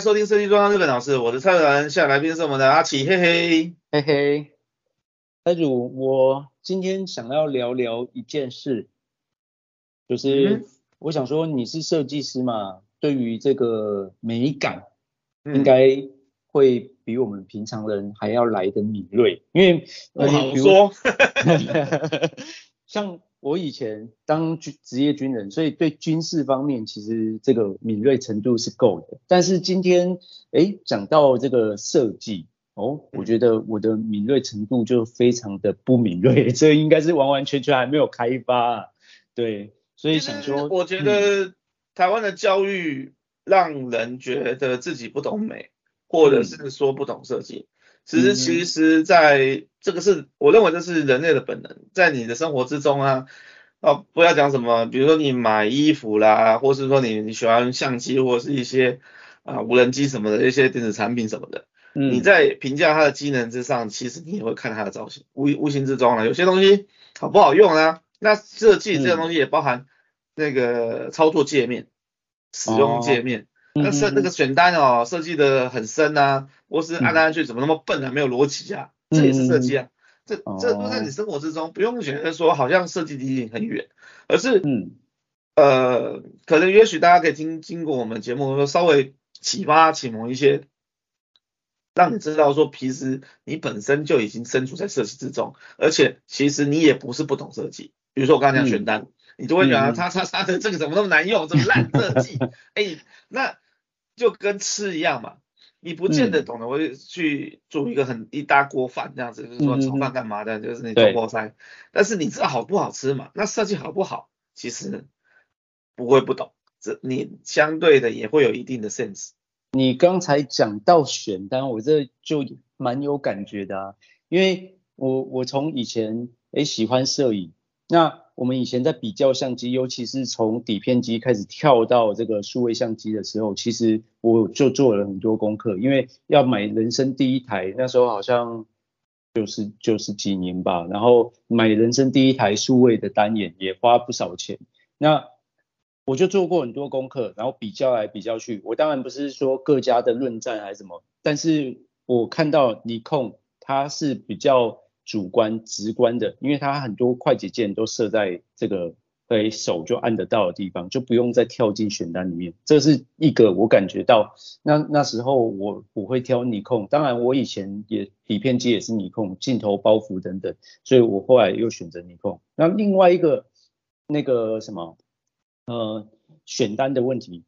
收听设计装日本老师，我是蔡文，现在来宾是我们的阿奇，嘿嘿，嘿嘿。蔡主，我今天想要聊聊一件事，就是我想说你是设计师嘛，对于这个美感，应该会比我们平常人还要来的敏锐，因为我好说，像。我以前当军职业军人，所以对军事方面其实这个敏锐程度是够的。但是今天，哎，讲到这个设计，哦，我觉得我的敏锐程度就非常的不敏锐，这应该是完完全全还没有开发。对，所以想说，我觉得台湾的教育让人觉得自己不懂美，或者是说不懂设计。其实，其实，在这个是我认为这是人类的本能，在你的生活之中啊，哦，不要讲什么，比如说你买衣服啦，或是说你你喜欢相机或是一些啊无人机什么的一些电子产品什么的，嗯，你在评价它的机能之上，其实你也会看它的造型，无无形之中啊，有些东西好不好用啊，那设计这个东西也包含那个操作界面、使用界面。那设那个选单哦，设计的很深啊，或是按来按去怎么那么笨啊，没有逻辑啊，这也是设计啊。这这都在你生活之中，不用觉得说好像设计离你很远，而是嗯呃，可能也许大家可以经经过我们节目说稍微启发启蒙一些，让你知道说其实你本身就已经身处在设计之中，而且其实你也不是不懂设计。比如说我刚才讲选单，你就会觉得他他他的这个怎么那么难用，这么烂设计？哎，那。就跟吃一样嘛，你不见得懂得会去煮一个很一大锅饭这样子，就是说炒饭干嘛的，就是那种锅塞，但是你知道好不好吃嘛？那设计好不好，其实不会不懂，这你相对的也会有一定的 sense。你刚才讲到选单，我这就蛮有感觉的啊，因为我我从以前诶喜欢摄影，那。我们以前在比较相机，尤其是从底片机开始跳到这个数位相机的时候，其实我就做了很多功课，因为要买人生第一台，那时候好像九十九十几年吧，然后买人生第一台数位的单眼也花不少钱，那我就做过很多功课，然后比较来比较去，我当然不是说各家的论战还是什么，但是我看到尼康它是比较。主观直观的，因为它很多快捷键都设在这个可以手就按得到的地方，就不用再跳进选单里面。这是一个我感觉到，那那时候我我会挑尼控，当然我以前也底片机也是尼控，镜头包袱等等，所以我后来又选择尼控。那另外一个那个什么呃选单的问题，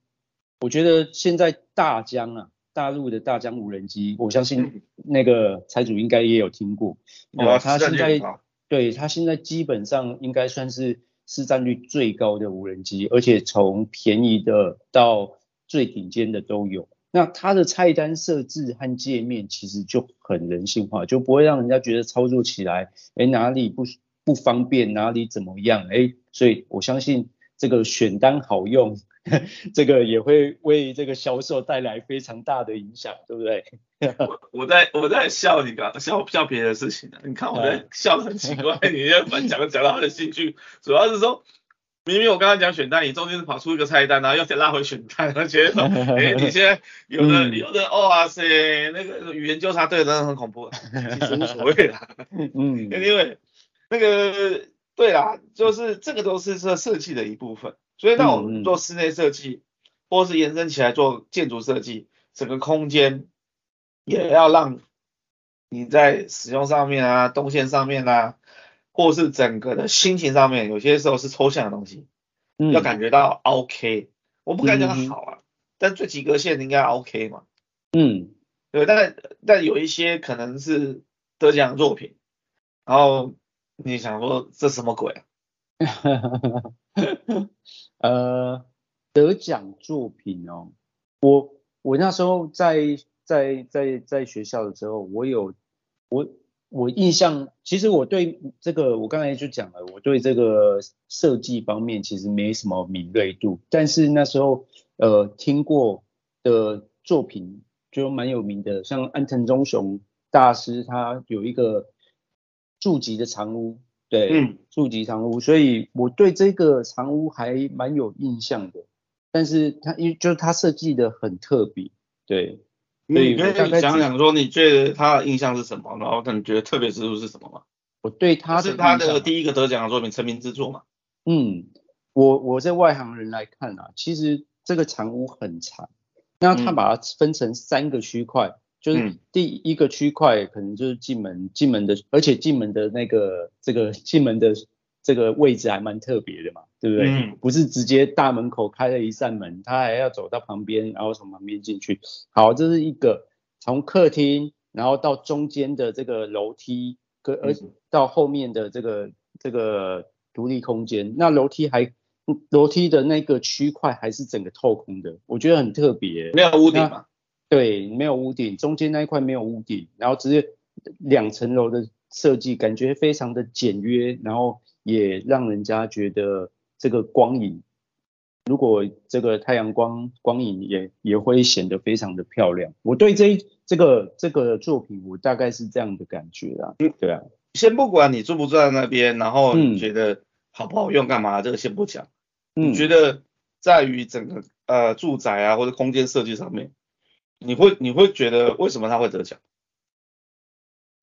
我觉得现在大疆啊。大陆的大疆无人机，我相信那个财主应该也有听过。哦，他现在对他现在基本上应该算是市占率最高的无人机，而且从便宜的到最顶尖的都有。那它的菜单设置和界面其实就很人性化，就不会让人家觉得操作起来，哎，哪里不不方便，哪里怎么样，哎，所以我相信这个选单好用。这个也会为这个销售带来非常大的影响，对不对？我我在我在笑你刚笑笑别的事情呢，你看我在笑得很奇怪，你要反讲讲到他的兴趣，主要是说明明我刚刚讲选单，你中间跑出一个菜单，然后又再拉回选单，而且说，哎，你现在 有的、嗯、有的，哇塞，那个语言纠察队真的很恐怖，其实无所谓啦，嗯，因为那个对啦，就是这个都是这设计的一部分。所以，当我们做室内设计，或是延伸起来做建筑设计，整个空间也要让你在使用上面啊、动线上面啊，或是整个的心情上面，有些时候是抽象的东西，要感觉到 OK。我不敢讲它好啊，但最及格线应该 OK 嘛。嗯，对，但但有一些可能是得奖作品，然后你想说这什么鬼啊？呃，得奖作品哦，我我那时候在在在在学校的时候，我有我我印象，其实我对这个我刚才就讲了，我对这个设计方面其实没什么敏锐度，但是那时候呃听过的作品就蛮有名的，像安藤忠雄大师他有一个住吉的长屋。对，嗯，住吉长屋，所以我对这个长屋还蛮有印象的。但是它因为就是它设计的很特别，对。你可以讲讲说你觉得他的印象是什么，然后你觉得特别之处是什么吗？我对他是他的第一个得奖的作品成名之作嘛？嗯，我我在外行人来看啊，其实这个长屋很长，那他把它分成三个区块，嗯、就是第一个区块可能就是进门进门的，而且进门的那个这个进门的。这个位置还蛮特别的嘛，对不对？嗯。不是直接大门口开了一扇门，他还要走到旁边，然后从旁边进去。好，这是一个从客厅，然后到中间的这个楼梯，可而到后面的这个这个独立空间。那楼梯还楼梯的那个区块还是整个透空的，我觉得很特别。没有屋顶吗？对，没有屋顶，中间那一块没有屋顶，然后直接两层楼的设计，感觉非常的简约，然后。也让人家觉得这个光影，如果这个太阳光光影也也会显得非常的漂亮。我对这这个这个作品，我大概是这样的感觉啊。嗯，对啊。先不管你住不住在那边，然后你觉得好不好用干嘛，这个先不讲。嗯。你觉得在于整个呃住宅啊或者空间设计上面，你会你会觉得为什么他会得奖？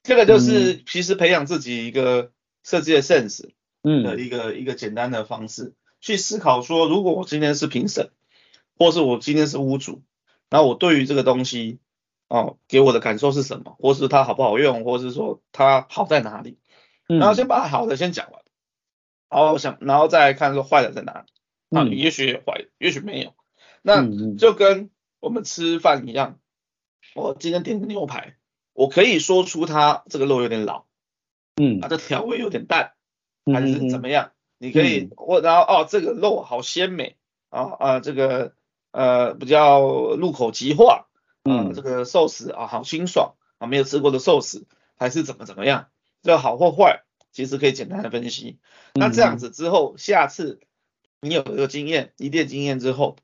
这个就是其实培养自己一个设计的 sense。嗯，的一个一个简单的方式去思考说，如果我今天是评审，或是我今天是屋主，然后我对于这个东西，哦，给我的感受是什么，或是它好不好用，或是说它好在哪里，然后先把好的先讲完，然后想，然后再看说坏的在哪里，那你也许有坏，也许没有，那就跟我们吃饭一样，我今天点个牛排，我可以说出它这个肉有点老，嗯，它的调味有点淡。还是怎么样？你可以我、嗯、然后哦，这个肉好鲜美。啊啊，这个呃比较入口即化，嗯、啊，这个寿司啊好清爽。啊，没有吃过的寿司还是怎么怎么样？这个好或坏，其实可以简单的分析。那这样子之后，下次你有一个经验，一定经验之后，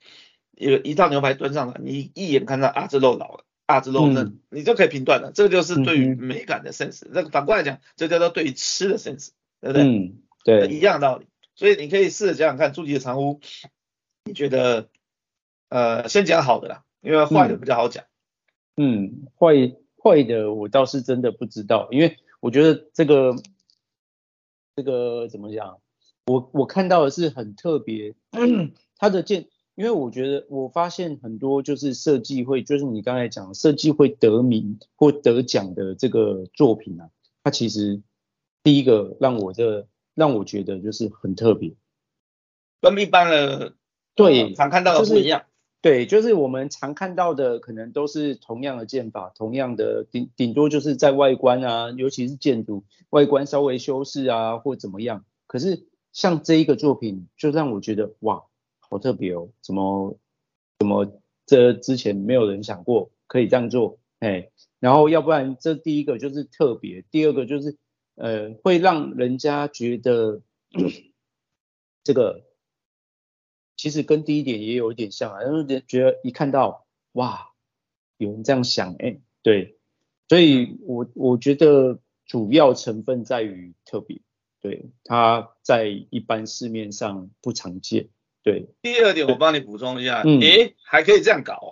有一道牛排端上来，你一眼看到啊这肉老了，啊这肉嫩，嗯、你就可以评断了。这个就是对于美感的 sense。那个反过来讲，这叫做对于吃的 sense。对不对？嗯，对，一样道理。所以你可以试着讲讲看，住吉的长屋，你觉得，呃，先讲好的啦，因为坏的比较好讲。嗯，坏坏的我倒是真的不知道，因为我觉得这个这个怎么讲，我我看到的是很特别，它的建，因为我觉得我发现很多就是设计会，就是你刚才讲设计会得名或得奖的这个作品啊，它其实。第一个让我这让我觉得就是很特别，跟一般的对常看到的不一样。就是、对，就是我们常看到的可能都是同样的建法，同样的顶顶多就是在外观啊，尤其是建筑外观稍微修饰啊或怎么样。可是像这一个作品，就让我觉得哇，好特别哦，怎么怎么这之前没有人想过可以这样做，哎，然后要不然这第一个就是特别，第二个就是。呃，会让人家觉得这个其实跟第一点也有一点像啊，然后觉得一看到哇，有人这样想，哎，对，所以我我觉得主要成分在于特别，对，它在一般市面上不常见，对。第二点我帮你补充一下，嗯，诶，还可以这样搞哦。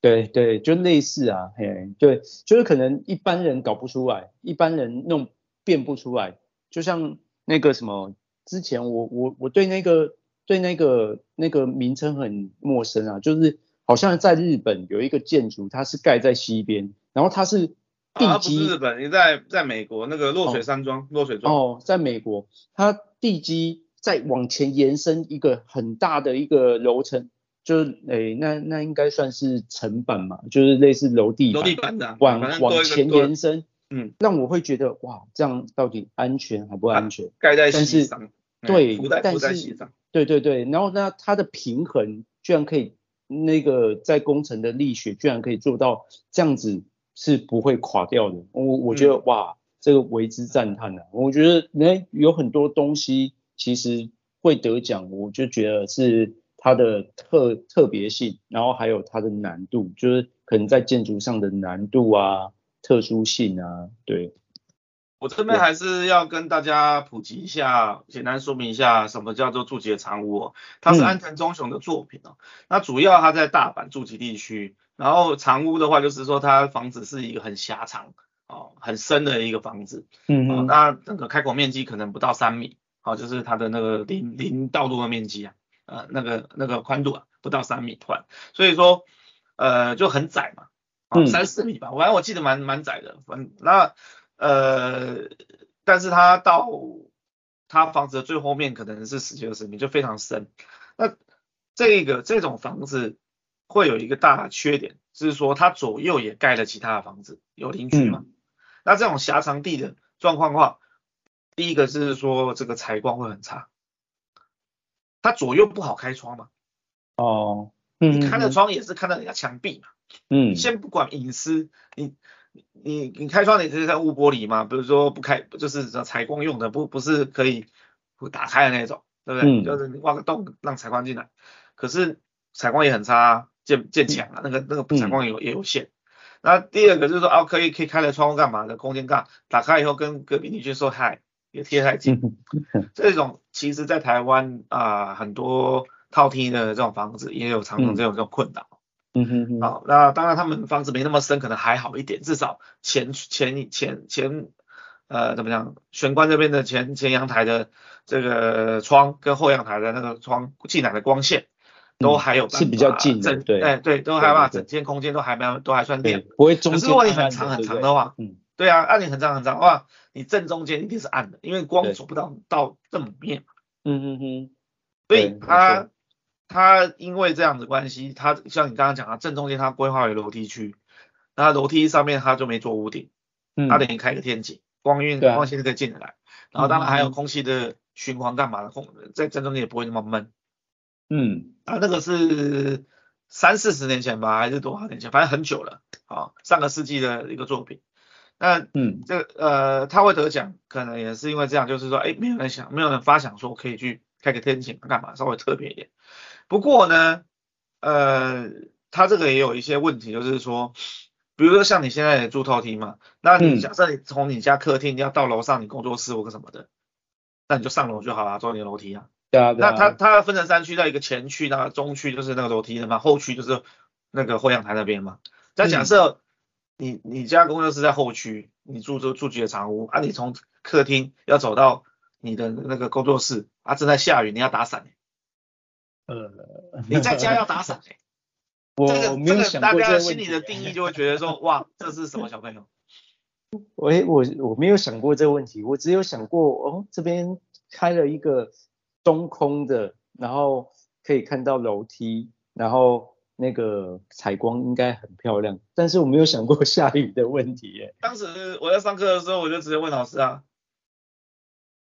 对对，就类似啊，嘿，对，就是可能一般人搞不出来，一般人弄。变不出来，就像那个什么，之前我我我对那个对那个那个名称很陌生啊，就是好像在日本有一个建筑，它是盖在西边，然后它是地基。啊、不是日本，你在在美国那个落水山庄，落、哦、水庄。哦，在美国，它地基再往前延伸一个很大的一个楼层，就是诶，那那应该算是层板嘛，就是类似楼地楼地板的，往往前延伸。嗯，让我会觉得哇，这样到底安全还不安全？盖在西上，对，但是对对对，然后呢，它的平衡居然可以，那个在工程的力学居然可以做到这样子是不会垮掉的。我我觉得、嗯、哇，这个为之赞叹啊！我觉得那有很多东西其实会得奖，我就觉得是它的特特别性，然后还有它的难度，就是可能在建筑上的难度啊。特殊性啊，对，我这边还是要跟大家普及一下，简单说明一下什么叫做住吉的长屋哦。它是安藤忠雄的作品哦。嗯、那主要它在大阪筑吉地区，然后长屋的话就是说它房子是一个很狭长哦，很深的一个房子。嗯嗯。那整个开口面积可能不到三米，好，就是它的那个临临道路的面积啊，呃，那个那个宽度啊，不到三米宽，所以说呃就很窄嘛，啊，三四米吧，反正我记得蛮蛮窄的，反那。呃，但是它到它房子的最后面可能是十几二十米，就非常深。那这个这种房子会有一个大的缺点，就是说它左右也盖了其他的房子，有邻居嘛。嗯、那这种狭长地的状况的话，第一个是说这个采光会很差，它左右不好开窗嘛。哦，嗯，你开了窗也是看到人家墙壁嘛。嗯，先不管隐私，你。你你开窗你是在雾玻璃嘛？比如说不开就是采光用的，不不是可以打开的那种，对不对？嗯、就是你挖个洞让采光进来，可是采光也很差，建建墙啊，那个那个采光也有也有限。那第二个就是说啊，可以可以开了窗户干嘛的？空间大，打开以后跟隔壁邻居说嗨，也贴太近。这种其实在台湾啊、呃，很多套厅的这种房子也有常常这种这种困扰。嗯哼哼，好，那当然他们房子没那么深，可能还好一点，至少前前前前呃怎么讲，玄关这边的前前阳台的这个窗跟后阳台的那个窗进来的光线都还有是比较近的，对，哎对，都还把整间空间都还蛮都还算亮，不会中间。可是如果你很长很长的话，嗯，对啊，暗影很长很长哇，你正中间一定是暗的，因为光走不到到这么面。嗯嗯嗯，所以它。它因为这样子关系，它像你刚刚讲的，正中间它规划为楼梯区，那楼梯上面它就没做屋顶，嗯，它等于开个天井，光晕光线就可以进来，啊、然后当然还有空气的循环干嘛的，空在正中间也不会那么闷，嗯，啊那个是三四十年前吧，还是多少年前，反正很久了，啊，上个世纪的一个作品，那嗯，这呃，他会得奖，可能也是因为这样，就是说，哎，没有人想，没有人发想说可以去开个天井干嘛，稍微特别一点。不过呢，呃，他这个也有一些问题，就是说，比如说像你现在也住透厅嘛，那你假设你从你家客厅你要到楼上你工作室或者什么的，那你就上楼就好了，走你的楼梯啊。对啊。那它它分成三区，在一个前区，那中区就是那个楼梯的嘛，后区就是那个后阳台那边嘛。那假设你你家工作是在后区，你住住住几个长屋啊，你从客厅要走到你的那个工作室啊，正在下雨，你要打伞。呃，你在家要打伞 哎，我没有想过这个，这个、大家心里的定义就会觉得说，哇，这是什么小朋友？我我我没有想过这个问题，我只有想过，哦，这边开了一个中空的，然后可以看到楼梯，然后那个采光应该很漂亮，但是我没有想过下雨的问题耶。当时我在上课的时候，我就直接问老师啊，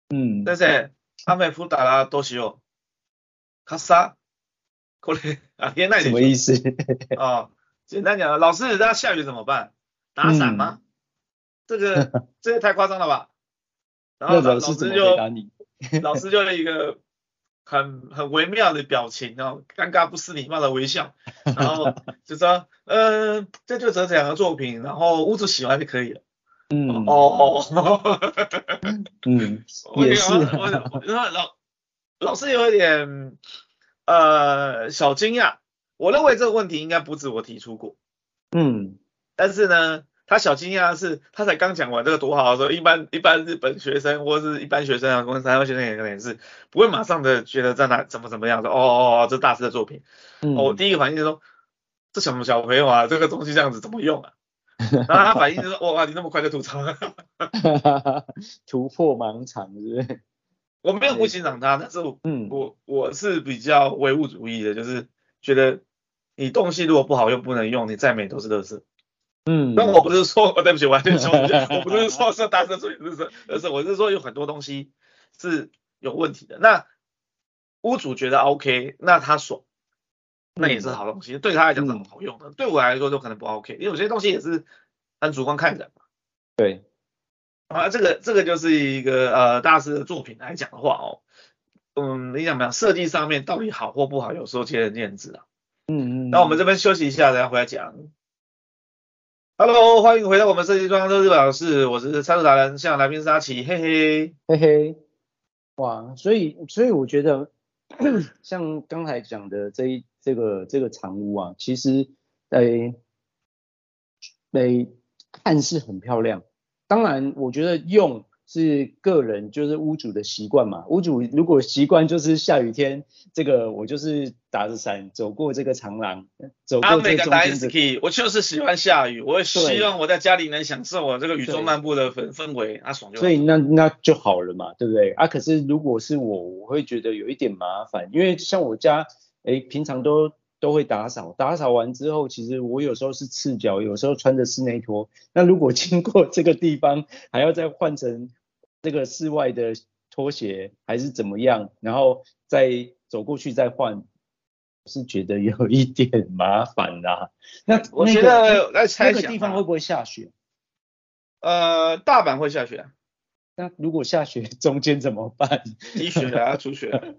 嗯，先生，雨降ったらどうしよう？伞？过来啊！天那什么意思？哦，简单讲，老师，那下雨怎么办？打伞吗？嗯、这个这个太夸张了吧？然后老师就老师就一个 很很微妙的表情，然后尴尬不失礼貌的微笑，然后就说，嗯、呃，这就这两个作品，然后屋主喜欢就可以了。嗯哦，嗯，也是。然后老老师有一点。呃，小惊讶，我认为这个问题应该不止我提出过，嗯，但是呢，他小惊讶的是，他才刚讲完这个多好的时候，一般一般日本学生或是一般学生啊，或者台湾学生也可能也是不会马上的觉得在哪怎么怎么样的，哦哦哦，这大师的作品，嗯、哦，第一个反应就是说，这什么小朋友啊，这个东西这样子怎么用啊？然后他反应就是说，哇，你那么快就吐槽了，突破盲场是不是？我没有不欣赏他，但是我，嗯，我我是比较唯物主义的，就是觉得你东西如果不好又不能用，你再美都是垃圾。嗯，但我不是说，对不起，我还是说，我不是说是大师作品是垃圾，是我是说有很多东西是有问题的。那屋主觉得 OK，那他爽，那也是好东西，对他来讲是很好用的，对我来说就可能不 OK，因为有些东西也是很主观看人嘛。对。啊，这个这个就是一个呃大师的作品来讲的话哦，嗯，你想不想设计上面到底好或不好，有时候见仁见智啊。嗯嗯。那我们这边休息一下，等下回来讲。Hello，欢迎回到我们设计装修日本老师，我是参数达人，向来宾是阿奇，嘿嘿嘿嘿，哇，所以所以我觉得 像刚才讲的这一这个这个长屋啊，其实诶诶暗示很漂亮，当然我觉得用。是个人就是屋主的习惯嘛，屋主如果习惯就是下雨天，这个我就是打着伞走过这个长廊，走过这个中间的。我就是喜欢下雨，我也希望我在家里能享受我这个雨中漫步的氛氛围，啊爽就好。所以那那就好了嘛，对不对？啊，可是如果是我，我会觉得有一点麻烦，因为像我家，哎，平常都。都会打扫，打扫完之后，其实我有时候是赤脚，有时候穿着室内拖。那如果经过这个地方，还要再换成这个室外的拖鞋，还是怎么样，然后再走过去再换，是觉得有一点麻烦啦、啊。那我觉得来猜那个地方会不会下雪？呃，大阪会下雪。那如果下雪，中间怎么办？积雪还要除雪。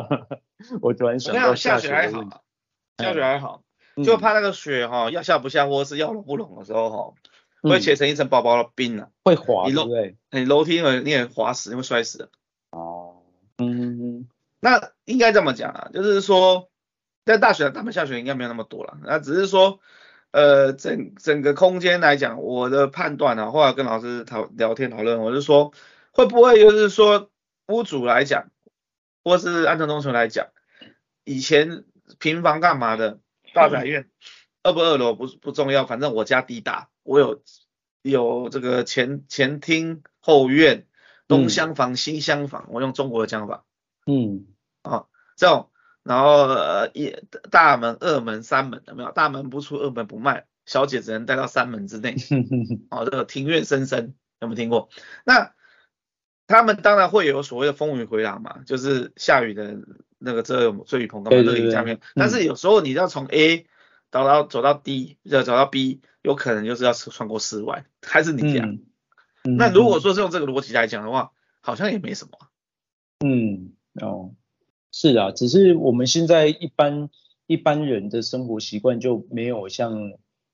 我突然想到下雪还好。下雪还好，就怕那个雪哈要下不下，或是要融不融的时候哈，会结成一层薄薄的冰啊，会滑，对，你楼梯你也滑死，你会摔死的。哦，嗯，那应该这么讲啊，就是说在大雪、大阪下雪应该没有那么多了，那只是说呃整整个空间来讲，我的判断啊，后来跟老师讨聊天讨论，我就说会不会就是说屋主来讲，或是安藤忠雄来讲，以前。平房干嘛的？大宅院，二不二楼不不重要，反正我家地大，我有有这个前前厅后院，东厢房、嗯、西厢房，我用中国的讲法，嗯，啊，这种，然后呃一大门、二门、三门有没有？大门不出，二门不迈，小姐只能待到三门之内，哦，这个庭院深深有没有听过？那他们当然会有所谓的风雨回廊嘛，就是下雨的。那个遮遮雨棚的那个下面，但是有时候你要从 A 到到走到 D，要走到 B，有可能就是要穿过室外，还是你家。嗯嗯、那如果说是用这个逻辑来讲的话，好像也没什么。嗯，哦，是啊，只是我们现在一般一般人的生活习惯就没有像，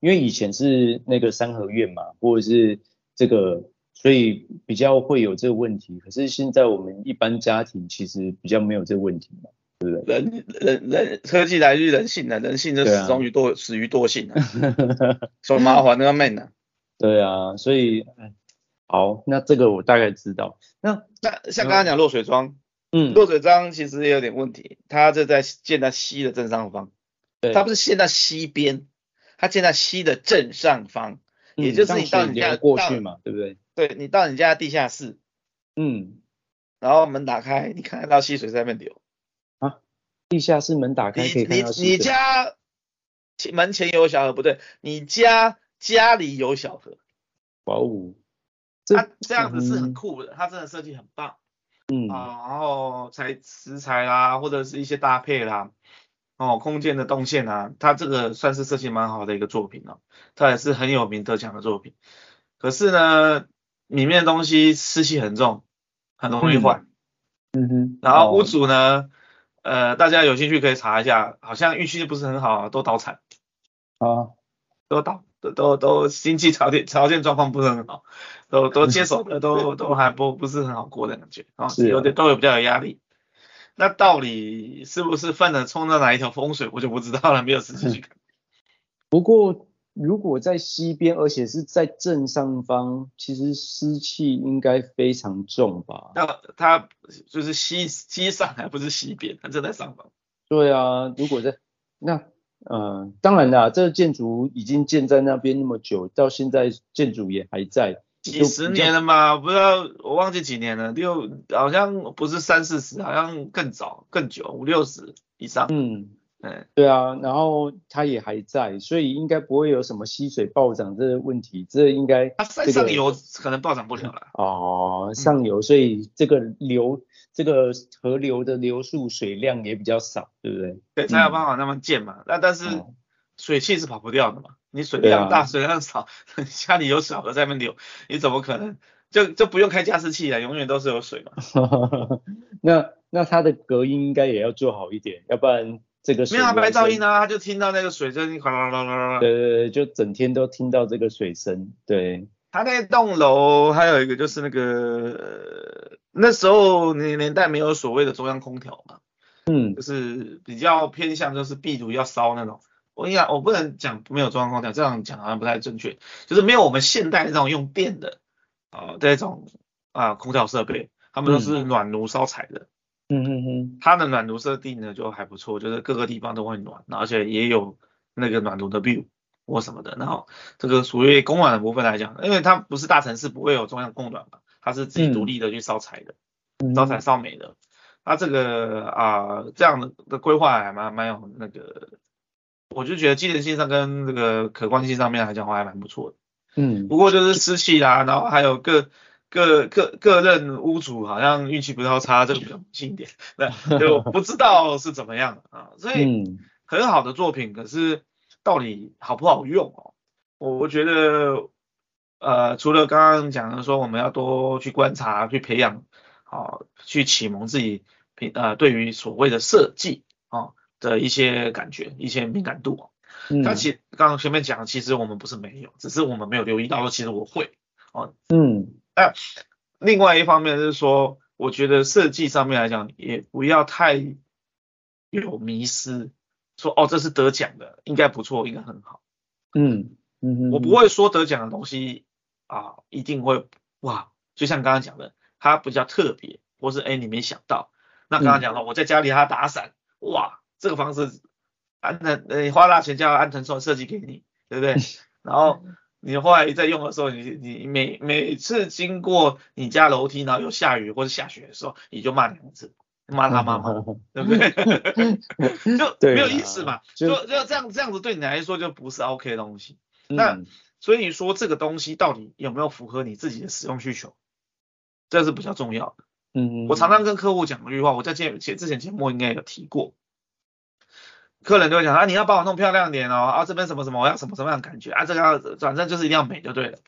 因为以前是那个三合院嘛，或者是这个。所以比较会有这个问题，可是现在我们一般家庭其实比较没有这个问题嘛，对不对？人人人科技来自人性的，人性就始终于惰、啊、始于惰性啊，说麻烦那个闷呢？对啊，所以好，那这个我大概知道。那那像刚刚讲落水桩，嗯，落水桩其实也有点问题，它就在建在溪的正上方，对，它不是建在溪边，它建在溪的正上方。也就是你到你家过去嘛，对不对？对，你到你家地下室，嗯，然后门打开，你看得到溪水在那边流啊。地下室门打开可以看到溪水。你你家门前有小河，不对，你家家里有小河。哇哦，这这样子是很酷的，它真的设计很棒。嗯啊，然后材食材啦，或者是一些搭配啦。哦，空间的动线啊，它这个算是设计蛮好的一个作品哦，它也是很有名得奖的作品。可是呢，里面的东西湿气很重，很容易坏。嗯哼。然后屋主呢，哦、呃，大家有兴趣可以查一下，好像运气不是很好，都倒产。啊。都倒，都都都经济条件条件状况不是很好，都都接手的都 都还不不是很好过的感觉啊，有点都有比较有压力。那到底是不是犯了冲到哪一条风水，我就不知道了，没有实际去看。不过如果在西边，而且是在正上方，其实湿气应该非常重吧？那它就是西西上，还不是西边，它正在上方。对啊，如果在那，呃，当然啦，这个建筑已经建在那边那么久，到现在建筑也还在。几十年了嘛，不知道我忘记几年了，六好像不是三四十，好像更早更久，五六十以上。嗯，嗯，对啊，然后它也还在，所以应该不会有什么吸水暴涨这个问题，这应该、这个。它上游可能暴涨不了了。哦，上游，所以这个流这个河流的流速水量也比较少，对不对？对，才有办法那么建嘛。那、嗯、但是水汽是跑不掉的嘛。你水量大，啊、水量少，家里有小河在那边流，你怎么可能就就不用开加湿器了？永远都是有水嘛。那那它的隔音应该也要做好一点，要不然这个水没有啊白噪音啊，他就听到那个水声，哗啦啦啦啦。对对对，就整天都听到这个水声。对，他那栋楼还有一个就是那个、呃、那时候年年代没有所谓的中央空调嘛，嗯，就是比较偏向就是壁炉要烧那种。我跟你讲我不能讲没有中央空调，这样讲好像不太正确，就是没有我们现代那种用电的啊这种啊空调设备，他们都是暖炉烧柴的。嗯嗯嗯，它的暖炉设定呢就还不错，就是各个地方都会暖，而且也有那个暖炉的 view 或什么的。然后这个属于供暖的部分来讲，因为它不是大城市，不会有中央供暖嘛，它是自己独立的去烧柴的，嗯、烧柴烧煤的。它这个啊、呃、这样的规划还蛮蛮有那个，我就觉得机能性上跟这个可观性上面来讲话还蛮不错的。嗯，不过就是湿气啦，然后还有各。各各各任屋主好像运气不太差，这个比较近一点，那就不知道是怎么样啊。所以很好的作品，可是到底好不好用哦？我觉得呃，除了刚刚讲的说我们要多去观察、去培养，啊，去启蒙自己品呃，对于所谓的设计啊的一些感觉、一些敏感度。他其刚刚前面讲，其实我们不是没有，只是我们没有留意到说，其实我会哦，嗯。那另外一方面是说，我觉得设计上面来讲，也不要太有迷失，说哦，这是得奖的，应该不错，应该很好。嗯嗯，我不会说得奖的东西啊，一定会哇，就像刚刚讲的，它比较特别，或是哎你没想到。那刚刚讲了，我在家里他打伞，哇，这个房子安藤呃花大钱叫安藤说设计给你，对不对？然后。你后来在用的时候，你你每每次经过你家楼梯，然后有下雨或者下雪的时候，你就骂两次，骂他妈妈，对不对？就没有意思嘛，就就这样这样子对你来说就不是 OK 的东西。嗯、那所以说这个东西到底有没有符合你自己的使用需求，这是比较重要的。嗯，我常常跟客户讲一句话，我在节前之前节目应该有提过。客人就会讲啊，你要帮我弄漂亮点哦，啊这边什么什么，我要什么什么样的感觉啊，这个要反正就是一定要美就对了。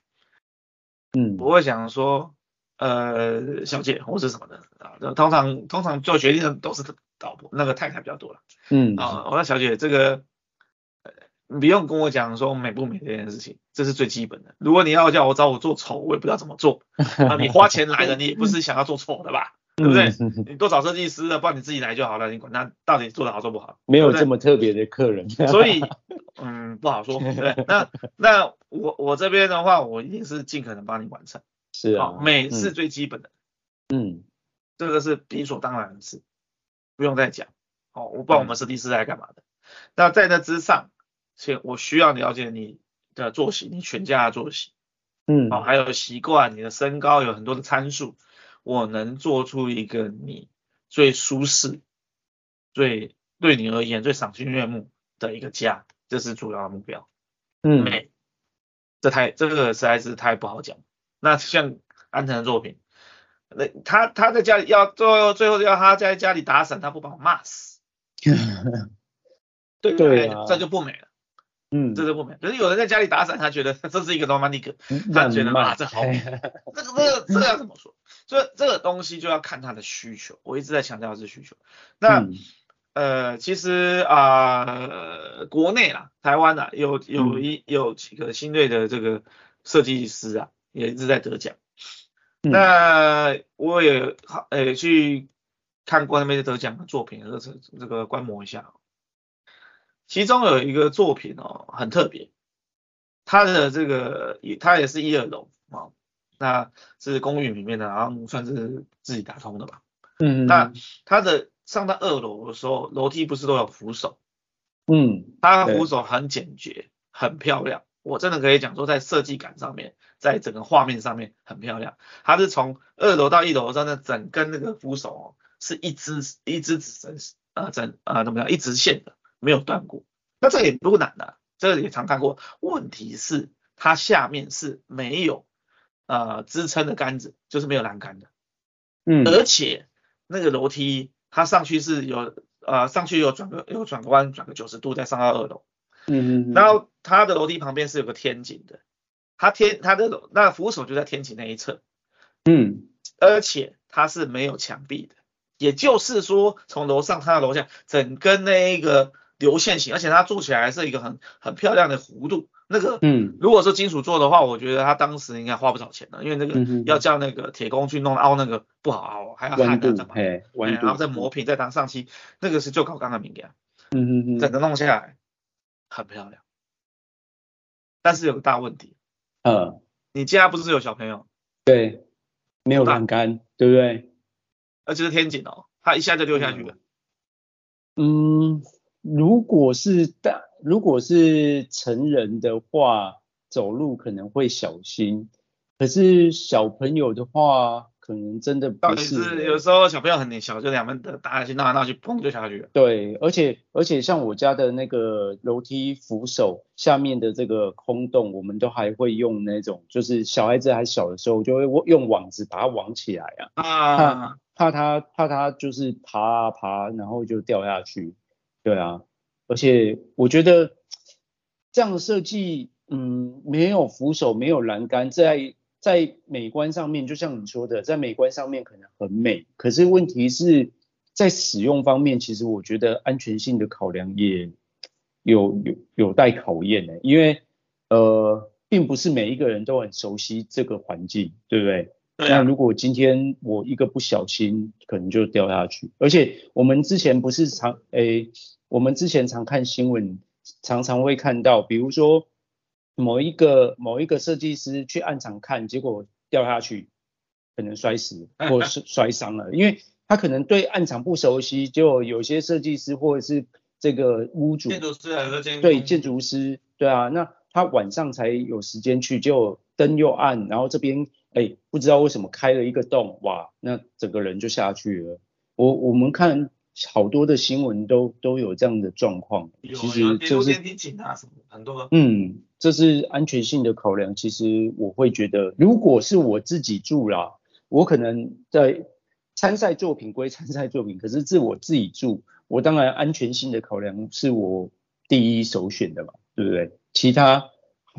嗯，不会想说呃小姐或是什么的啊，通常通常做决定的都是老婆那个太太比较多了。嗯啊，我说小姐这个你不用跟我讲说美不美这件事情，这是最基本的。如果你要叫我找我做丑，我也不知道怎么做啊，你花钱来的，你也不是想要做丑的吧？对不对？你多找设计师的，不然你自己来就好了。你管他到底做得好做不好，没有这么特别的客人，所以 嗯不好说。对，那那我我这边的话，我一定是尽可能帮你完成。是啊，美是最基本的。嗯，这个是理所当然的事，不用再讲。哦，我不知道我们设计师来干嘛的。那在那之上，先我需要了解你的作息，你全家的作息。嗯，哦，还有习惯，你的身高有很多的参数。我能做出一个你最舒适、最对你而言最赏心悦目的一个家，这是主要的目标。嗯，美，这太这个实在是太不好讲。那像安藤的作品，那他他在家里要最后最后要他在家里打伞，他不把我骂死，对对啊，这就不美了。嗯，这是不美。可是有人在家里打伞，他觉得这是一个罗曼蒂克，他觉得啊这好美。这个这个这个要怎么说？所以这个东西就要看他的需求，我一直在强调的是需求。那、嗯、呃，其实啊、呃，国内啊，台湾啊，有有一有几个新锐的这个设计师啊，也一直在得奖。嗯、那我也好，呃，去看过那边得奖的作品，这个这个观摩一下。其中有一个作品哦，很特别，它的这个也它也是一二楼啊。那是公寓里面的，然后算是自己打通的吧。嗯，那它的上到二楼的时候，楼梯不是都有扶手？嗯，它扶手很简洁，很漂亮。我真的可以讲说，在设计感上面，在整个画面上面很漂亮。它是从二楼到一楼上的整根那个扶手哦，是一支一支指针啊，整啊怎么样，一直线的，没有断过。那这也不难的，啊，这个也常看过。问题是它下面是没有。呃，支撑的杆子就是没有栏杆的，嗯，而且那个楼梯它上去是有呃上去有转个有转个弯，转个九十度再上到二楼，嗯嗯，然后它的楼梯旁边是有个天井的，它天它的那扶手就在天井那一侧，嗯，而且它是没有墙壁的，也就是说从楼上看到楼下，整个那一个流线型，而且它做起来是一个很很漂亮的弧度。那个，嗯，如果是金属做的话，我觉得他当时应该花不少钱的，因为那个要叫那个铁工去弄凹那个不好凹，还要焊的怎么，哎，然后再磨平再当上漆，那个是就搞钢的名家，嗯嗯嗯，整个弄下来很漂亮，但是有个大问题，嗯，你家不是有小朋友？对，没有栏杆，对不对？而且是天井哦，它一下就溜下去了。嗯，如果是大。如果是成人的话，走路可能会小心，可是小朋友的话，可能真的不是。是有时候小朋友很小，就两边的打下去，闹来闹去，砰就下去了。对，而且而且像我家的那个楼梯扶手下面的这个空洞，我们都还会用那种，就是小孩子还小的时候，就会用网子把它网起来啊，啊怕怕他怕他就是爬啊爬，然后就掉下去。对啊。而且我觉得这样的设计，嗯，没有扶手，没有栏杆，在在美观上面，就像你说的，在美观上面可能很美，可是问题是在使用方面，其实我觉得安全性的考量也有有有待考验的，因为呃，并不是每一个人都很熟悉这个环境，对不对？对啊。那如果今天我一个不小心，可能就掉下去，而且我们之前不是常诶。我们之前常看新闻，常常会看到，比如说某一个某一个设计师去暗场看，结果掉下去，可能摔死 或是摔伤了，因为他可能对暗场不熟悉，就有些设计师或者是这个屋主，建筑师还是建对建筑师，对啊，那他晚上才有时间去，就灯又暗，然后这边哎不知道为什么开了一个洞，哇，那整个人就下去了。我我们看。好多的新闻都都有这样的状况，其实就是电梯井啊什么很多。嗯，这是安全性的考量。其实我会觉得，如果是我自己住啦，我可能在参赛作品归参赛作品，可是自我自己住，我当然安全性的考量是我第一首选的嘛，对不对？其他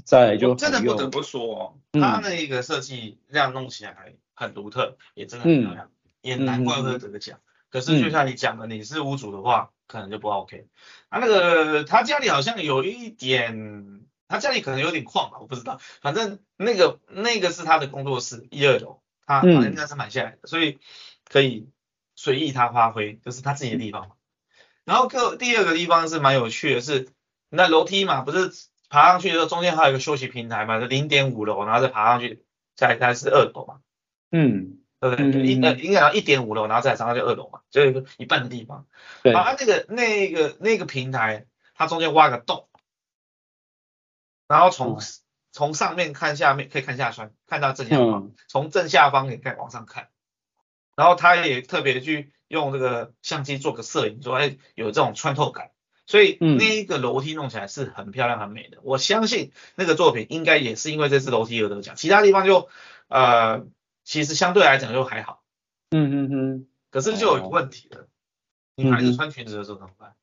再来就真的不得不说哦，他那一个设计这样弄起来很独特，也真的很漂亮，嗯、也难怪会得个奖。可是就像你讲的，你是屋主的话，可能就不 OK。他那个他家里好像有一点，他家里可能有点矿吧，我不知道。反正那个那个是他的工作室，一二楼，他好像应该是买下来的，所以可以随意他发挥，就是他自己的地方嘛。然后个第二个地方是蛮有趣的是，那楼梯嘛，不是爬上去的时候中间还有一个休息平台嘛，就零点五楼，然后再爬上去，再再是二楼嘛。嗯。对不对？就一呃，应该要一点五楼，然后再上到就二楼嘛，就有一个一半的地方。对。啊，那个那个那个平台，它中间挖个洞，然后从从上面看下面，可以看下穿，看到正下方，从正下方也可以看往上看。然后他也特别去用这个相机做个摄影，说哎有这种穿透感，所以那一个楼梯弄起来是很漂亮很美的。我相信那个作品应该也是因为这次楼梯而得奖，其他地方就呃。其实相对来讲就还好，嗯嗯嗯，可是就有问题了，哦、女孩子穿裙子的时候怎么办？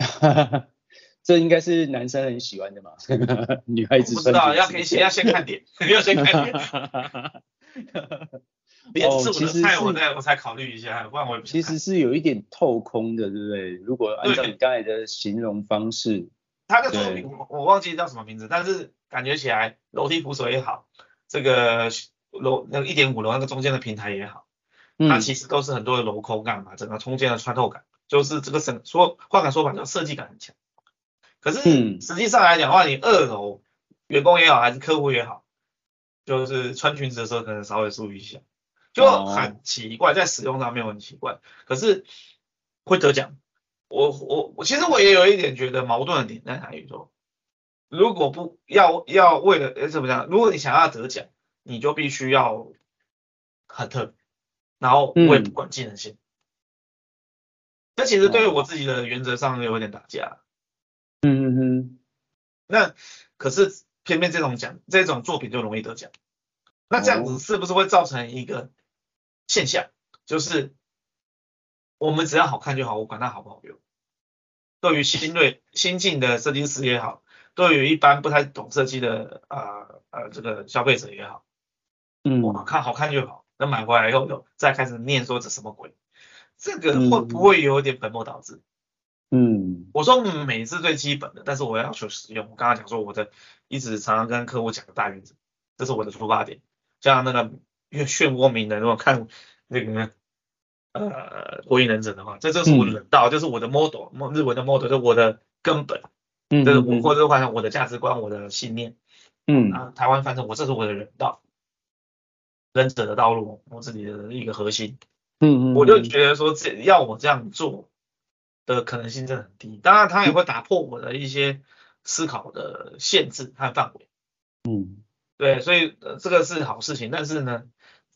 哈哈哈，这应该是男生很喜欢的嘛，女孩子。不知道，要可以先要先看点，要先看点。哈哈哈哦，其实我再我才考虑一下，不然我其实是有一点透空的，对不对？如果按照你刚才的形容方式，他的作品我我忘记叫什么名字，但是感觉起来楼梯扶手也好，这个。楼那个一点五楼那个中间的平台也好，它其实都是很多的镂空感嘛，整个空间的穿透感，就是这个什说换个说法叫设计感很强。可是实际上来讲的话，你二楼员工也好还是客户也好，就是穿裙子的时候可能稍微注意一下，就很奇怪，在使用上面很奇怪。可是会得奖，我我我其实我也有一点觉得矛盾的点在哪里说，如果不要要为了诶怎么讲，如果你想要得奖。你就必须要很特别，然后我也不管技能性。这、嗯、其实对于我自己的原则上有点打架。嗯嗯嗯。那可是偏偏这种奖，这种作品就容易得奖。那这样子是不是会造成一个现象，哦、就是我们只要好看就好，我管它好不好用。对于新锐新进的设计师也好，对于一般不太懂设计的啊呃，呃这个消费者也好。嗯，我看好看就好，那买回来以后就再开始念说这什么鬼，这个会不会有点本末倒置？嗯，我说美是最基本的，但是我要求实用。我刚刚讲说我的一直常常跟客户讲的大原则，这是我的出发点。像那个因为漩涡鸣人，如果看那个呃火影忍者的话，这就是我的忍道，嗯、就是我的 model，日文的 model，就是我的根本。嗯，就是我或者换成我的价值观，我的信念。嗯，啊，台湾反正我这是我的忍道，忍者的道路，我自己的一个核心。嗯嗯，我就觉得说这要我这样做。的可能性真的很低，当然他也会打破我的一些思考的限制和范围。嗯，对，所以呃这个是好事情，但是呢，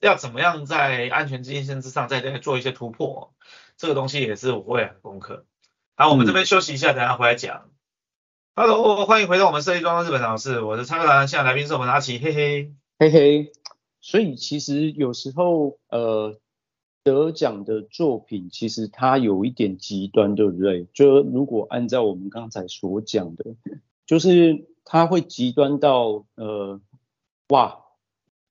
要怎么样在安全界限之上再再做一些突破，这个东西也是我未来的功课。好，我们这边休息一下，等下回来讲。Hello，欢迎回到我们设计装的日本老师，我是蔡克兰，现在来宾是我们阿奇，嘿嘿嘿嘿。所以其实有时候呃。得奖的作品其实它有一点极端，对不对？就如果按照我们刚才所讲的，就是它会极端到呃，哇，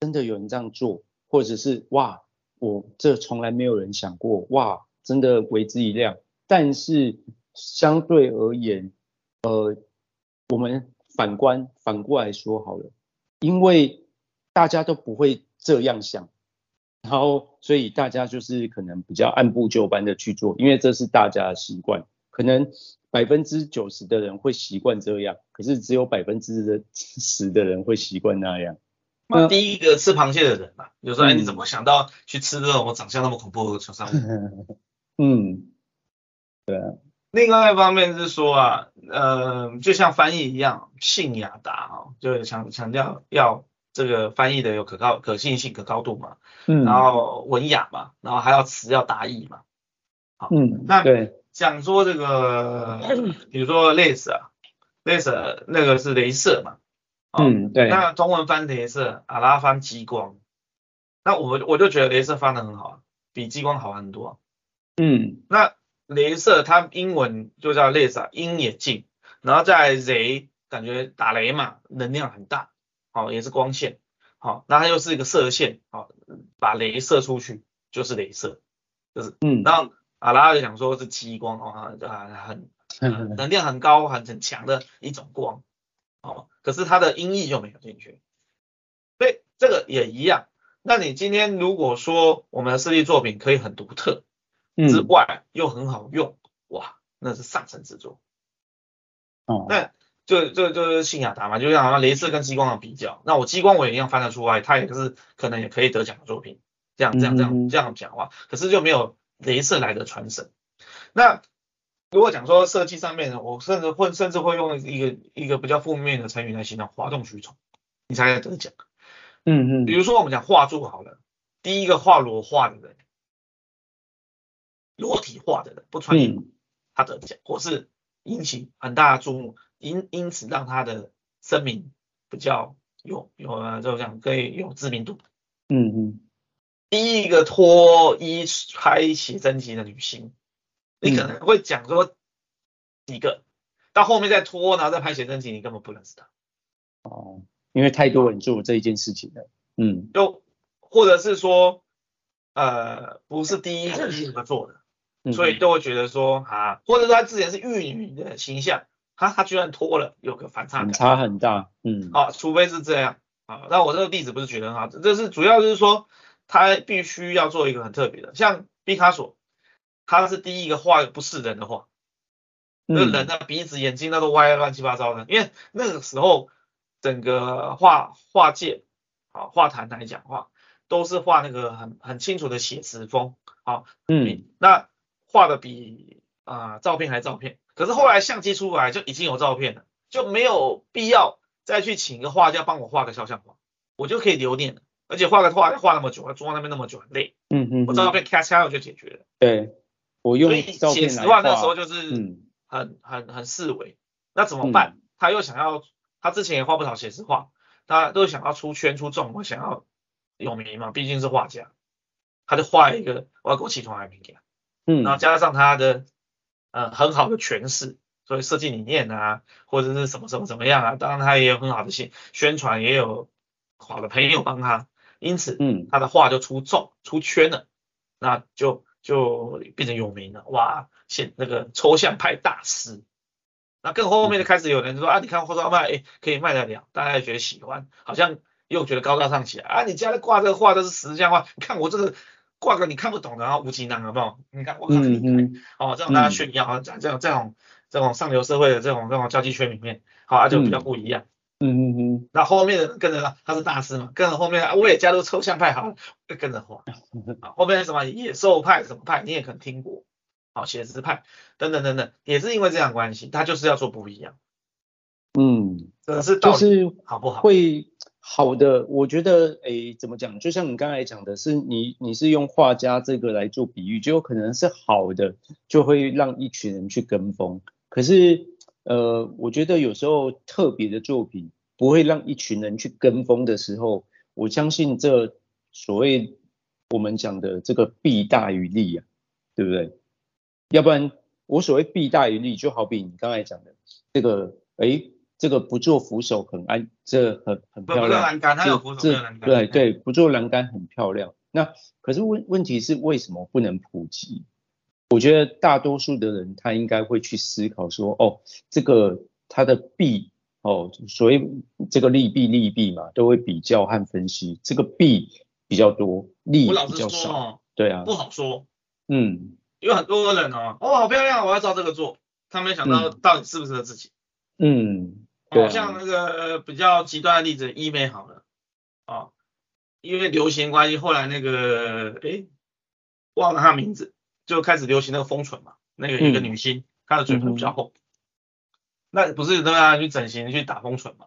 真的有人这样做，或者是哇，我这从来没有人想过，哇，真的为之一亮。但是相对而言，呃，我们反观反过来说好了，因为大家都不会这样想。然后，所以大家就是可能比较按部就班的去做，因为这是大家的习惯。可能百分之九十的人会习惯这样，可是只有百分之十的人会习惯那样。那第一个吃螃蟹的人嘛，有时候哎，你怎么想到去吃这种长相那么恐怖的小生物？嗯，对啊。另外一方面是说啊，呃，就像翻译一样，信雅达啊，就是强强调要。这个翻译的有可靠、可信性、可靠度嘛，嗯，然后文雅嘛，然后还要词要达意嘛，好，嗯，那对，讲说这个，比如说 laser，laser 那个是镭射嘛，嗯，对，那中文翻镭射，阿拉翻激光，那我我就觉得镭射翻的很好啊，比激光好很多，嗯，那镭射它英文就叫 laser，鹰眼镜，然后再雷，感觉打雷嘛，能量很大。好，也是光线，好，那它又是一个射线，好，把雷射出去就是镭射，就是，嗯，然后阿拉就想说是激光，啊，啊，很，能量很高，很很强的一种光，哦，可是它的音译就没有进去，所以这个也一样。那你今天如果说我们的设计作品可以很独特之外，又很好用，哇，那是上乘之作，哦，那。就就就是信雅达嘛，就像好像镭射跟激光的比较，那我激光我也一样翻得出来，它也是可能也可以得奖的作品，这样这样这样这样讲话，可是就没有镭射来的传神。那如果讲说设计上面，我甚至会甚至会用一个一个比较负面的成语来形容，哗众取宠，你才得奖。嗯嗯，比如说我们讲画作好了，第一个画裸画的人，裸体画的人不穿衣服，他得奖，或是引起很大的注目。因因此让他的声名比较有有啊，就这样可以有知名度。嗯嗯。第一个脱衣拍写真集的女星，你可能会讲说几个，到后面再拖，然后再拍写真集，你根本不认识他。哦，因为太多人做这一件事情了。嗯。就或者是说，呃，不是第一个做的，所以都会觉得说啊，或者说他之前是玉女的形象。他他居然拖了，有个反差感，差很大，嗯，好、啊，除非是这样啊，那我这个例子不是举得很好，这是主要就是说，他必须要做一个很特别的，像毕卡索，他是第一个画不是人的画，那、嗯、人的鼻子、眼睛那都歪的乱七八糟的，因为那个时候整个画画界啊画坛来讲话，都是画那个很很清楚的写实风，啊，嗯，那画的比啊、呃、照片还照片。可是后来相机出来就已经有照片了，就没有必要再去请一个画家帮我画个肖像画，我就可以留念了。而且画个画画那么久，坐在那边那么久很累。嗯嗯，我照片咔嚓我就解决了。对，我用照片来。写实画那时候就是很、嗯、很很四维，那怎么办？他又想要，他之前也画不少写实画，他都想要出圈出众，我想要有名嘛，毕竟是画家，他就画一个我要给我起床还没给，嗯，然后加上他的。呃，很好的诠释，所以设计理念啊，或者是什么什么怎么样啊，当然他也有很好的宣宣传，也有好的朋友帮他，因此，嗯，他的画就出众出圈了，那就就变成有名了，哇，现那个抽象派大师。那更后面就开始有人说啊，你看或者卖，哎，可以卖得了，大家也觉得喜欢，好像又觉得高大上起来啊。你家里挂这个画都是石像画，你看我这个挂个你看不懂的，然后无极囊有没有？你看我很厉害、嗯、哦，这种大家炫耀啊，讲这种这种这种上流社会的这种这种交际圈里面，好啊，就比较不一样。嗯嗯嗯。那后，面的跟着他是大师嘛，跟着后面我也加入抽象派，好，就跟着画。后面什么野兽派什么派，你也可能听过。好，写实派等等等等，也是因为这样关系，他就是要做不一样。嗯，这是就是好不好？会好的，我觉得，诶，怎么讲？就像你刚才讲的是，你你是用画家这个来做比喻，就有可能是好的，就会让一群人去跟风。可是，呃，我觉得有时候特别的作品不会让一群人去跟风的时候，我相信这所谓我们讲的这个弊大于利啊，对不对？要不然，我所谓弊大于利，就好比你刚才讲的这个，哎，这个不做扶手很安，这很很漂亮。不做栏杆，它有扶手，有栏杆。对对，不做栏杆很漂亮。那可是问问题是为什么不能普及？我觉得大多数的人他应该会去思考说，哦，这个它的弊，哦，所谓这个利弊利弊嘛，都会比较和分析。这个弊比较多，利比较少。哦、对啊。不好说。嗯。有很多人哦，哦，好漂亮，我要照这个做。他没想到到底适不适合自己。嗯，好、哦、像那个比较极端的例子，医美好了，哦，因为流行关系，后来那个诶忘了他名字，就开始流行那个封唇嘛，那个一个女星，她、嗯、的嘴唇比较厚，嗯、那不是都要去整形去打封唇嘛？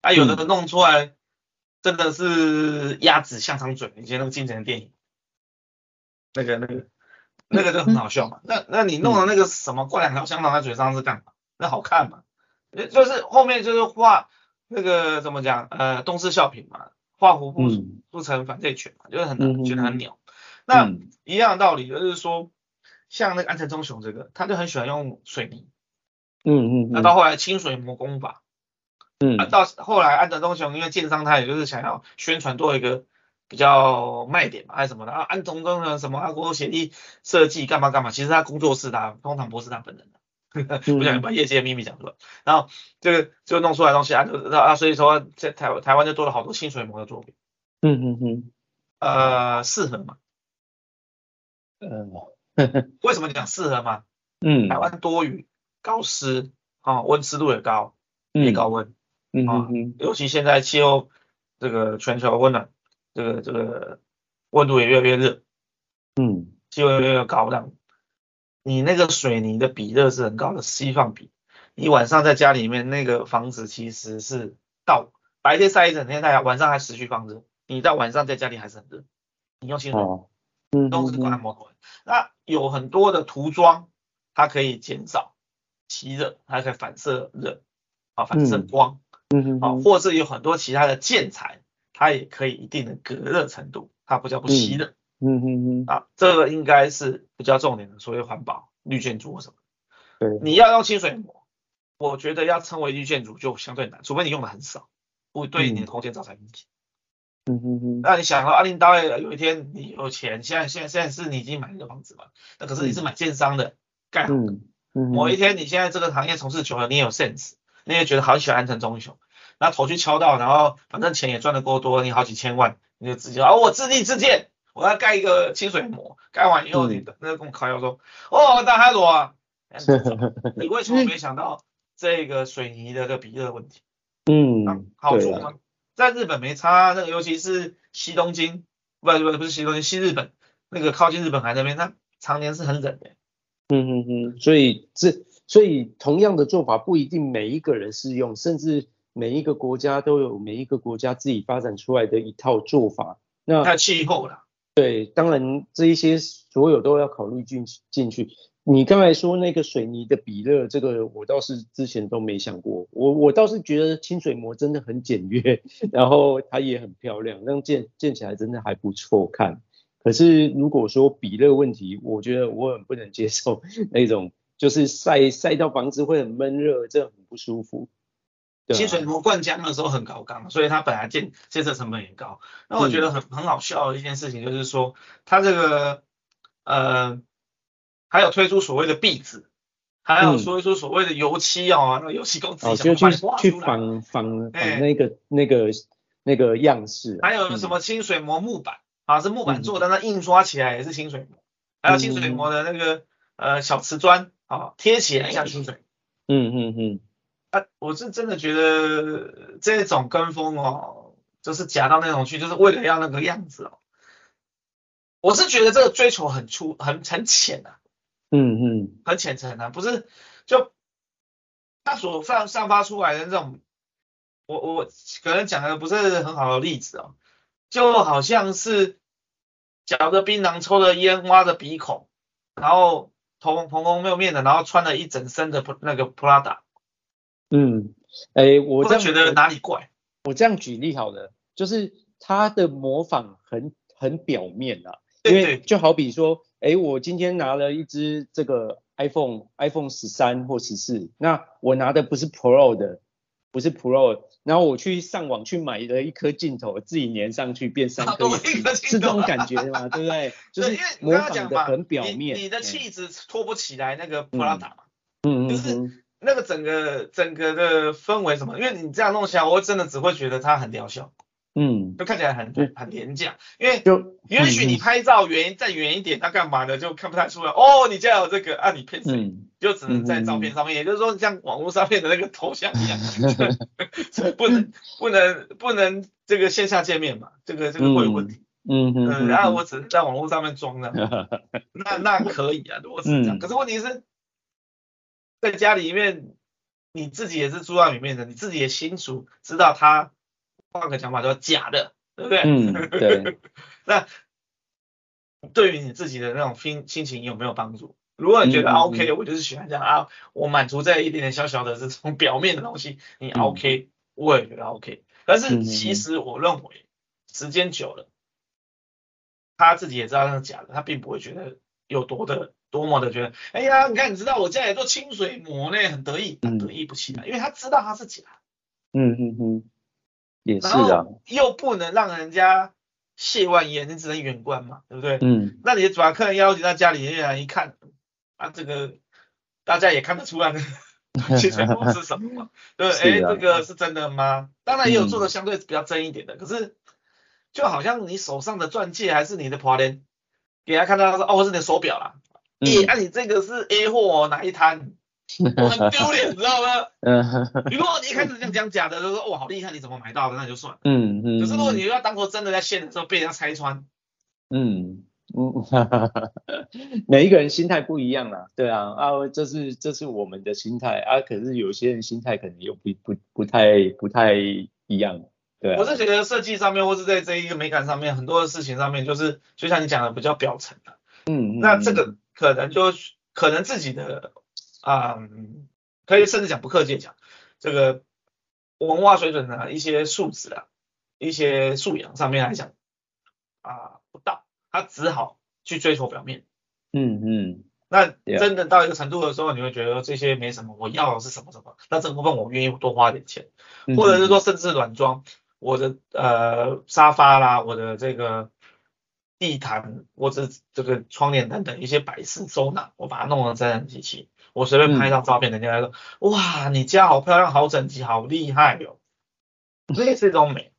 啊，有的人弄出来真的是鸭子香肠嘴，以前那个经典的电影，那个那个。那个就很好笑嘛，那那你弄的那个什么挂两条香肠在嘴上是干嘛？那好看嘛？就是后面就是画那个怎么讲呃东施效颦嘛，画虎不不成反类犬嘛，就是很难觉得很鸟。那一样的道理就是说，像那个安藤忠雄这个，他就很喜欢用水泥，嗯嗯，那到后来清水模工法，嗯，到后来安藤忠雄因为建商他也就是想要宣传多一个。比较卖点嘛，还是什么的啊？安藤忠雄什么阿国协议设计干嘛干嘛？其实他工作室他，通常不是他本人的，不想把业界的秘密讲出来。然后这个就弄出来的东西啊，啊，所以说在台湾台湾就多了好多清水模的作品。嗯嗯嗯。呃，适合吗？嗯。为什么你讲适合吗？嗯。台湾多雨高湿啊，温湿度也高，也高温。嗯。尤其现在气候这个全球温暖。这个这个温度也越来越热，嗯，气温越来越高，这样，你那个水泥的比热是很高的释放比，你晚上在家里面那个房子其实是到白天晒一整天太阳，晚上还持续放热，你到晚上在家里还是很热，你用清水，嗯，都是挂在摩头。那有很多的涂装，它可以减少吸热，还可以反射热，啊，反射光，嗯嗯，啊，或是有很多其他的建材。它也可以一定的隔热程度，它不叫不吸热。嗯嗯嗯啊，这个应该是比较重点的，所谓环保绿建筑或什么。对，你要用清水膜，我觉得要称为绿建筑就相对难，除非你用的很少，不会对你的空间造成影响。嗯嗯嗯。那你想说，阿林导演有一天你有钱，现在现在现在是你已经买一个房子嘛？那可是你是买建商的盖好的。嗯嗯。某一天你现在这个行业从事久了，你也有 sense，你也觉得好喜欢安藤忠雄。那头去敲到，然后反正钱也赚得够多，你好几千万，你就直接啊，我自立自建，我要盖一个清水模，盖完以后你的那个跟我开销说，哦，大海螺啊，你为什么没想到这个水泥的这个比热问题？嗯，好处吗？在日本没差，那个尤其是西东京，不不不是西东京，西日本那个靠近日本海那边，它常年是很冷的。嗯嗯嗯，所以这所以同样的做法不一定每一个人适用，甚至。每一个国家都有每一个国家自己发展出来的一套做法，那它气候了。对，当然这一些所有都要考虑进进去。你刚才说那个水泥的比热，这个我倒是之前都没想过。我我倒是觉得清水模真的很简约，然后它也很漂亮，那建建起来真的还不错看。可是如果说比热问题，我觉得我很不能接受 那种，就是晒晒到房子会很闷热，这很不舒服。清水模灌浆的时候很高刚，所以它本来建建设成本也高。那我觉得很很好笑的一件事情就是说，它这个呃，还有推出所谓的壁纸，还有说一说所谓的油漆哦，嗯、那个油漆工自己想办法画去仿仿仿那个那个那个样式，还有什么清水模木板、嗯、啊，是木板做的，那印刷起来也是清水模，还有清水模的那个呃小瓷砖啊，贴起来像清水。嗯嗯嗯。啊，我是真的觉得这种跟风哦，就是假到那种去，就是为了要那个样子哦。我是觉得这个追求很粗，很很浅啊。嗯嗯，很浅层啊，不是就他所散散发出来的这种，我我可能讲的不是很好的例子哦，就好像是嚼着槟榔，抽着烟，挖着鼻孔，然后头蓬蓬没有面的，然后穿了一整身的那个 Prada。嗯，哎，我这样觉得哪里怪？我这样举例好了，就是他的模仿很很表面啊，因为就好比说，哎，我今天拿了一支这个 iPhone iPhone 十三或十四，那我拿的不是 Pro 的，不是 Pro，然后我去上网去买了一颗镜头，自己粘上去变三颗，是这种感觉嘛？对不对？就是模仿的很表面，你的气质拖不起来那个 Prada 嘛，嗯嗯，就是。那个整个整个的氛围什么？因为你这样弄起来，我真的只会觉得它很疗效，嗯，就看起来很很廉价。因为就也许你拍照远再远一点，他干嘛的就看不太出来。哦，你家有这个啊？你骗谁？嗯、就只能在照片上面，嗯、也就是说像网络上面的那个头像一样，不能不能不能这个线下见面嘛？这个这个会有问题。嗯嗯，嗯。然后我只能在网络上面装的，那那可以啊，如果是这样。嗯、可是问题是。在家里面，你自己也是住在里面的，你自己也清楚知道他换个讲法叫假的，对不对？嗯，对。那对于你自己的那种心心情有没有帮助？如果你觉得 OK，、嗯、我就是喜欢这样啊，我满足在一点点小小的这种 表面的东西，你 OK，、嗯、我也觉得 OK。但是其实我认为时间久了，他自己也知道那是假的，他并不会觉得有多的。多么的觉得，哎呀，你看，你知道我家里做清水模呢，很得意，很得意不起来，嗯、因为他知道他是假。嗯嗯嗯，也是啊。又不能让人家亵玩焉，你只能远观嘛，对不对？嗯。那你的把客人邀请到家里面来一看，啊，这个大家也看得出来，清水模是什么嘛？对，哎、啊，这个是真的吗？当然也有做的相对比较真一点的，嗯、可是就好像你手上的钻戒还是你的破链，给他看到他说，哦，是你的手表啦。咦，那你这个是 A 货哦哪一摊？我很丢脸，你知道吗？嗯。如果你一开始这样讲假的，就说哦好厉害，你怎么买到的？那就算了。嗯嗯。可是如果你要当做真的在现的时候被人家拆穿，嗯嗯，哈哈哈。每一个人心态不一样啦，对啊啊，这是这是我们的心态啊，可是有些人心态可能又不不不太不太一样，对啊。我是觉得设计上面或是在这一个美感上面，很多的事情上面，就是就像你讲的比较表层的。嗯嗯。那这个。可能就可能自己的啊、嗯，可以甚至讲不客气讲，这个文化水准的一些素质啊，一些素养上面来讲啊不到，他只好去追求表面。嗯嗯。那真的到一个程度的时候，你会觉得这些没什么，我要的是什么什么，那这个部分我愿意多花点钱，或者是说甚至软装，我的呃沙发啦，我的这个。地毯或者这个窗帘等等一些摆饰收纳，我把它弄成真人机器，我随便拍一张照片，人家来说，嗯、哇，你家好漂亮，好整齐，好厉害哟、哦，这是一种美。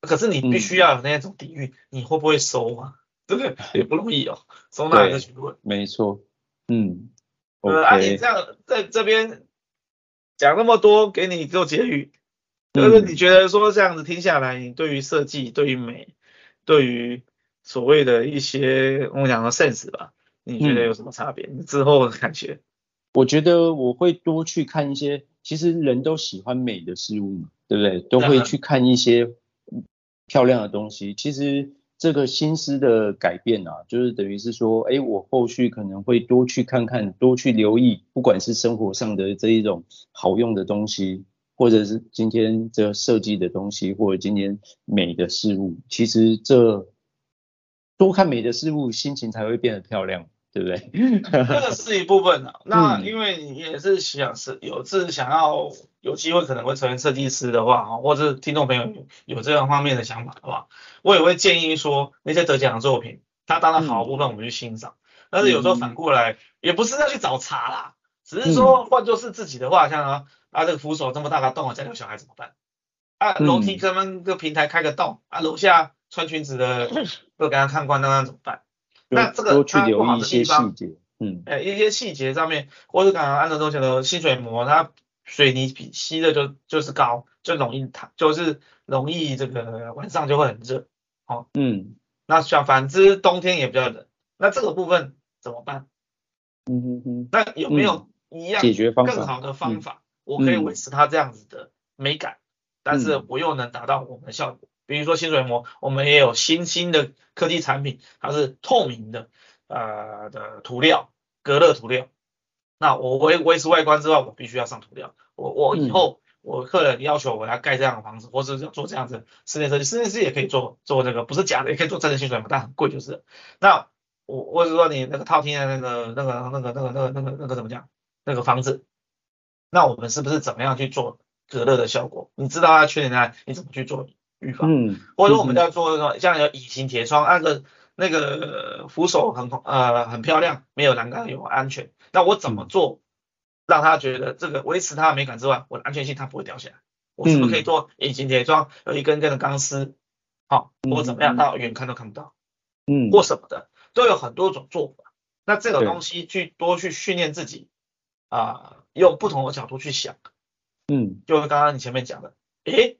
可是你必须要有那种底蕴，嗯、你会不会收啊？对不对？也不容易哦，收纳一个学问。没错，嗯。呃，啊，你这样在这边讲那么多，给你做结语，就是你觉得说这样子听下来，你对于设计，对于美，对于所谓的一些我们讲的 sense 吧，你觉得有什么差别？嗯、之后的感觉？我觉得我会多去看一些，其实人都喜欢美的事物嘛，对不对？都会去看一些漂亮的东西。其实这个心思的改变啊，就是等于是说，哎，我后续可能会多去看看，多去留意，不管是生活上的这一种好用的东西，或者是今天这设计的东西，或者今天美的事物，其实这。多看美的事物，心情才会变得漂亮，对不对？这个是一部分啊。那因为你也是想是有志想要有机会可能会成为设计师的话，或者听众朋友有这样方面的想法的话，我也会建议说那些得奖的作品它当然好的部分我们去欣赏，嗯、但是有时候反过来、嗯、也不是要去找茬啦，只是说换作是自己的话，像啊啊这个扶手这么大个洞啊，家里有小孩怎么办？啊楼梯这么个平台开个洞啊楼下穿裙子的 不给他看惯，那那怎么办？那这个多去留意一些细节，嗯，哎一些细节上面，或者刚刚安德忠讲的吸水膜，它水泥比吸的就就是高，就容易塌，就是容易这个晚上就会很热，哦，嗯。那像反之，冬天也比较冷，那这个部分怎么办？嗯哼哼。那有没有一样解决方法？更好的方法，我可以维持它这样子的美感，嗯、但是我又能达到我们的效果。嗯、比如说新水膜，我们也有新兴的科技产品，它是透明的，呃的涂料，隔热涂料。那我维维持外观之外，我必须要上涂料。我我以后。嗯我客人要求我来盖这样的房子，或是要做这样子室内设计，室内设计也可以做做这个，不是假的，也可以做真的吸水膜，但很贵就是。那我我是说你那个套厅的那个那个那个那个那个那个那个怎么讲？那个房子，那我们是不是怎么样去做隔热的效果？你知道它缺点在，你怎么去做预防？嗯，或者说我们在做那种像有隐形铁窗，那个那个扶手很呃很漂亮，没有栏杆有安全，那我怎么做？让他觉得这个维持它的美感之外，我的安全性它不会掉下来。我是不是可以做隐形铁窗，有一根根的钢丝，好，或怎么样，到远看都看不到，嗯，或什么的，都有很多种做法。那这个东西去多去训练自己，啊，用不同的角度去想，嗯，就是刚刚你前面讲的，诶，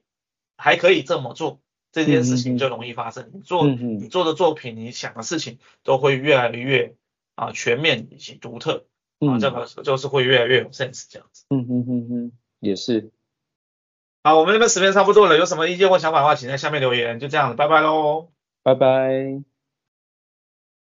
还可以这么做，这件事情就容易发生。你做你做的作品，你想的事情都会越来越啊全面以及独特。啊，这个就是会越来越有 sense 这样子。嗯嗯嗯嗯，也是。好，我们这边时间差不多了，有什么意见或想法的话，请在下面留言。就这样子，拜拜喽。拜拜。